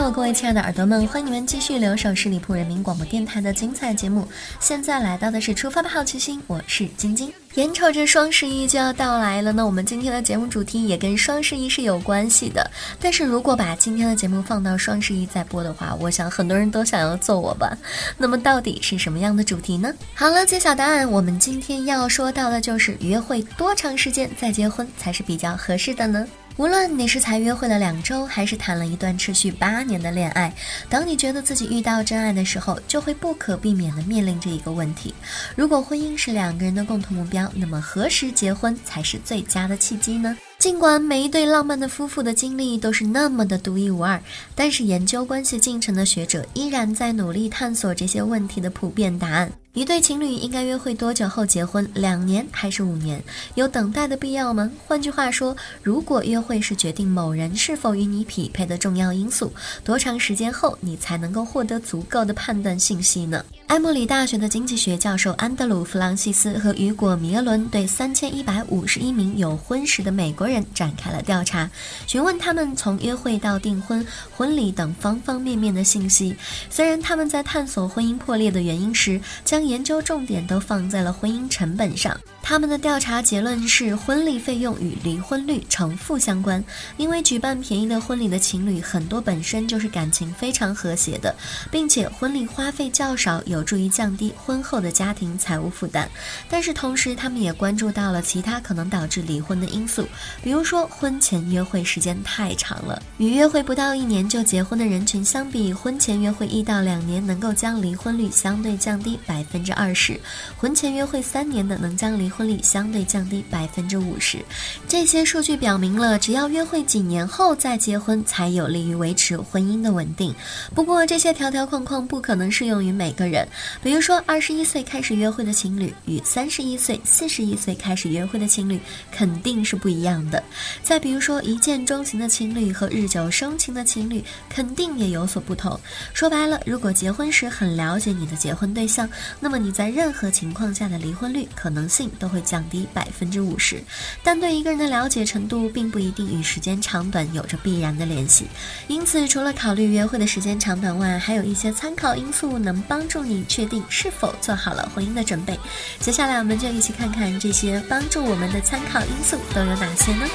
各位亲爱的耳朵们，欢迎你们继续留守十里铺人民广播电台的精彩节目。现在来到的是出发的好奇心，我是晶晶。眼瞅着双十一就要到来了，那我们今天的节目主题也跟双十一是有关系的。但是如果把今天的节目放到双十一再播的话，我想很多人都想要揍我吧。那么到底是什么样的主题呢？好了，揭晓答案，我们今天要说到的就是约会多长时间再结婚才是比较合适的呢？无论你是才约会了两周，还是谈了一段持续八年的恋爱，当你觉得自己遇到真爱的时候，就会不可避免的面临这一个问题：如果婚姻是两个人的共同目标，那么何时结婚才是最佳的契机呢？尽管每一对浪漫的夫妇的经历都是那么的独一无二，但是研究关系进程的学者依然在努力探索这些问题的普遍答案。一对情侣应该约会多久后结婚？两年还是五年？有等待的必要吗？换句话说，如果约会是决定某人是否与你匹配的重要因素，多长时间后你才能够获得足够的判断信息呢？埃默里大学的经济学教授安德鲁·弗朗西斯和雨果·米耶伦对三千一百五十一名有婚史的美国人展开了调查，询问他们从约会到订婚、婚礼等方方面面的信息。虽然他们在探索婚姻破裂的原因时，将研究重点都放在了婚姻成本上。他们的调查结论是，婚礼费用与离婚率呈负相关。因为举办便宜的婚礼的情侣很多本身就是感情非常和谐的，并且婚礼花费较少，有助于降低婚后的家庭财务负担。但是同时，他们也关注到了其他可能导致离婚的因素，比如说婚前约会时间太长了。与约会不到一年就结婚的人群相比，婚前约会一到两年能够将离婚率相对降低百分之二十，婚前约会三年的能将离婚率相对降低百分之五十，这些数据表明了，只要约会几年后再结婚，才有利于维持婚姻的稳定。不过，这些条条框框不可能适用于每个人。比如说，二十一岁开始约会的情侣与三十一岁、四十一岁开始约会的情侣肯定是不一样的。再比如说，一见钟情的情侣和日久生情的情侣肯定也有所不同。说白了，如果结婚时很了解你的结婚对象，那么你在任何情况下的离婚率可能性。都会降低百分之五十，但对一个人的了解程度并不一定与时间长短有着必然的联系。因此，除了考虑约会的时间长短外，还有一些参考因素能帮助你你确定是否做好了婚姻的准备。接下来，我们就一起看看这些帮助我们的参考因素都有哪些呢？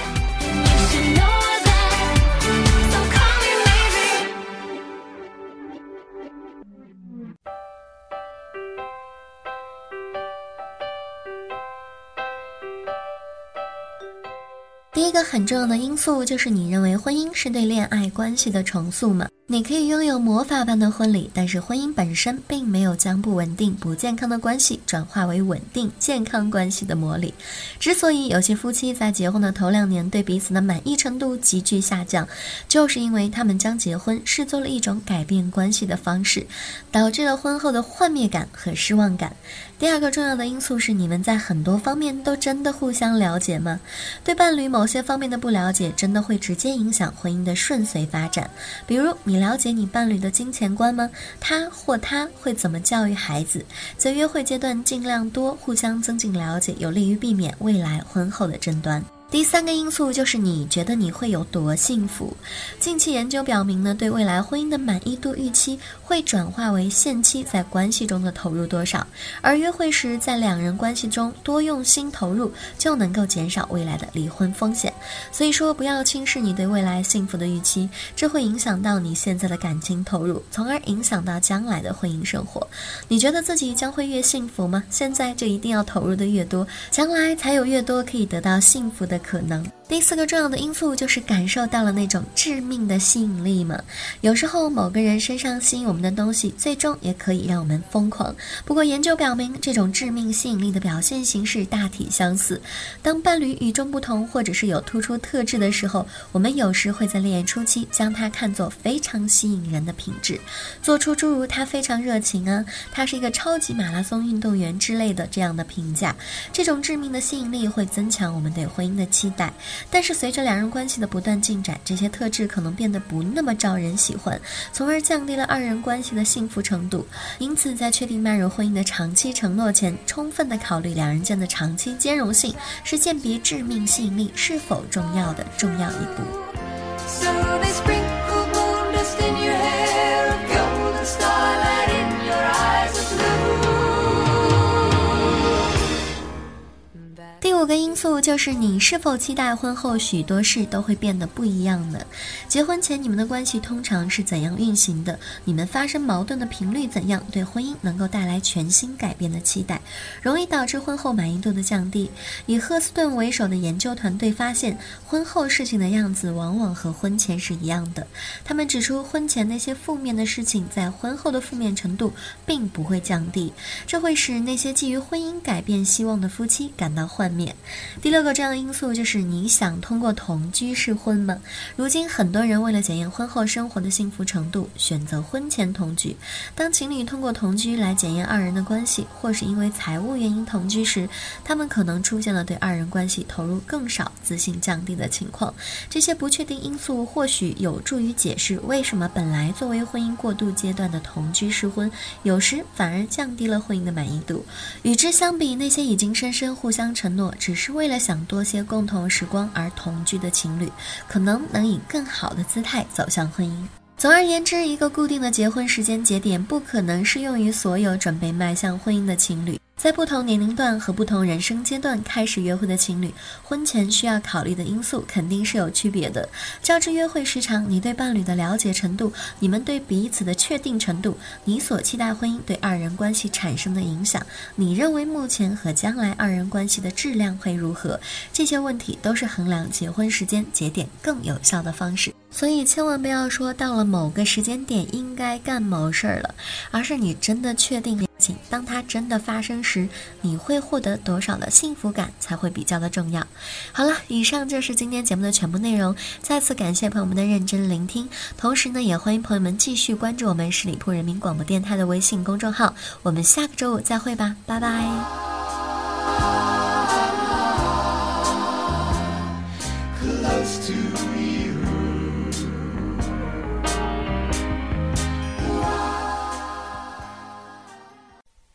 第一个很重要的因素就是你认为婚姻是对恋爱关系的重塑吗？你可以拥有魔法般的婚礼，但是婚姻本身并没有将不稳定、不健康的关系转化为稳定、健康关系的魔力。之所以有些夫妻在结婚的头两年对彼此的满意程度急剧下降，就是因为他们将结婚视作了一种改变关系的方式，导致了婚后的幻灭感和失望感。第二个重要的因素是，你们在很多方面都真的互相了解吗？对伴侣某些方面的不了解，真的会直接影响婚姻的顺遂发展。比如，你了解你伴侣的金钱观吗？他或他会怎么教育孩子？在约会阶段，尽量多互相增进了解，有利于避免未来婚后的争端。第三个因素就是你觉得你会有多幸福。近期研究表明呢，对未来婚姻的满意度预期会转化为现期在关系中的投入多少，而约会时在两人关系中多用心投入，就能够减少未来的离婚风险。所以说，不要轻视你对未来幸福的预期，这会影响到你现在的感情投入，从而影响到将来的婚姻生活。你觉得自己将会越幸福吗？现在就一定要投入的越多，将来才有越多可以得到幸福的。可能。第四个重要的因素就是感受到了那种致命的吸引力嘛。有时候某个人身上吸引我们的东西，最终也可以让我们疯狂。不过研究表明，这种致命吸引力的表现形式大体相似。当伴侣与众不同，或者是有突出特质的时候，我们有时会在恋爱初期将他看作非常吸引人的品质，做出诸如他非常热情啊，他是一个超级马拉松运动员之类的这样的评价。这种致命的吸引力会增强我们对婚姻的期待。但是随着两人关系的不断进展，这些特质可能变得不那么招人喜欢，从而降低了二人关系的幸福程度。因此，在确定迈入婚姻的长期承诺前，充分的考虑两人间的长期兼容性，是鉴别致命吸引力是否重要的重要一步。素就是你是否期待婚后许多事都会变得不一样呢。结婚前你们的关系通常是怎样运行的？你们发生矛盾的频率怎样？对婚姻能够带来全新改变的期待，容易导致婚后满意度的降低。以赫斯顿为首的研究团队发现，婚后事情的样子往往和婚前是一样的。他们指出，婚前那些负面的事情在婚后的负面程度并不会降低，这会使那些基于婚姻改变希望的夫妻感到幻灭。第六个重要因素就是你想通过同居试婚吗？如今很多人为了检验婚后生活的幸福程度，选择婚前同居。当情侣通过同居来检验二人的关系，或是因为财务原因同居时，他们可能出现了对二人关系投入更少、自信降低的情况。这些不确定因素或许有助于解释为什么本来作为婚姻过渡阶段的同居试婚，有时反而降低了婚姻的满意度。与之相比，那些已经深深互相承诺。只是为为了想多些共同时光而同居的情侣，可能能以更好的姿态走向婚姻。总而言之，一个固定的结婚时间节点不可能适用于所有准备迈向婚姻的情侣。在不同年龄段和不同人生阶段开始约会的情侣，婚前需要考虑的因素肯定是有区别的。较之约会时长，你对伴侣的了解程度，你们对彼此的确定程度，你所期待婚姻对二人关系产生的影响，你认为目前和将来二人关系的质量会如何？这些问题都是衡量结婚时间节点更有效的方式。所以千万不要说到了某个时间点应该干某事儿了，而是你真的确定。当它真的发生时，你会获得多少的幸福感才会比较的重要。好了，以上就是今天节目的全部内容。再次感谢朋友们的认真聆听，同时呢，也欢迎朋友们继续关注我们十里铺人民广播电台的微信公众号。我们下个周五再会吧，拜拜 close to。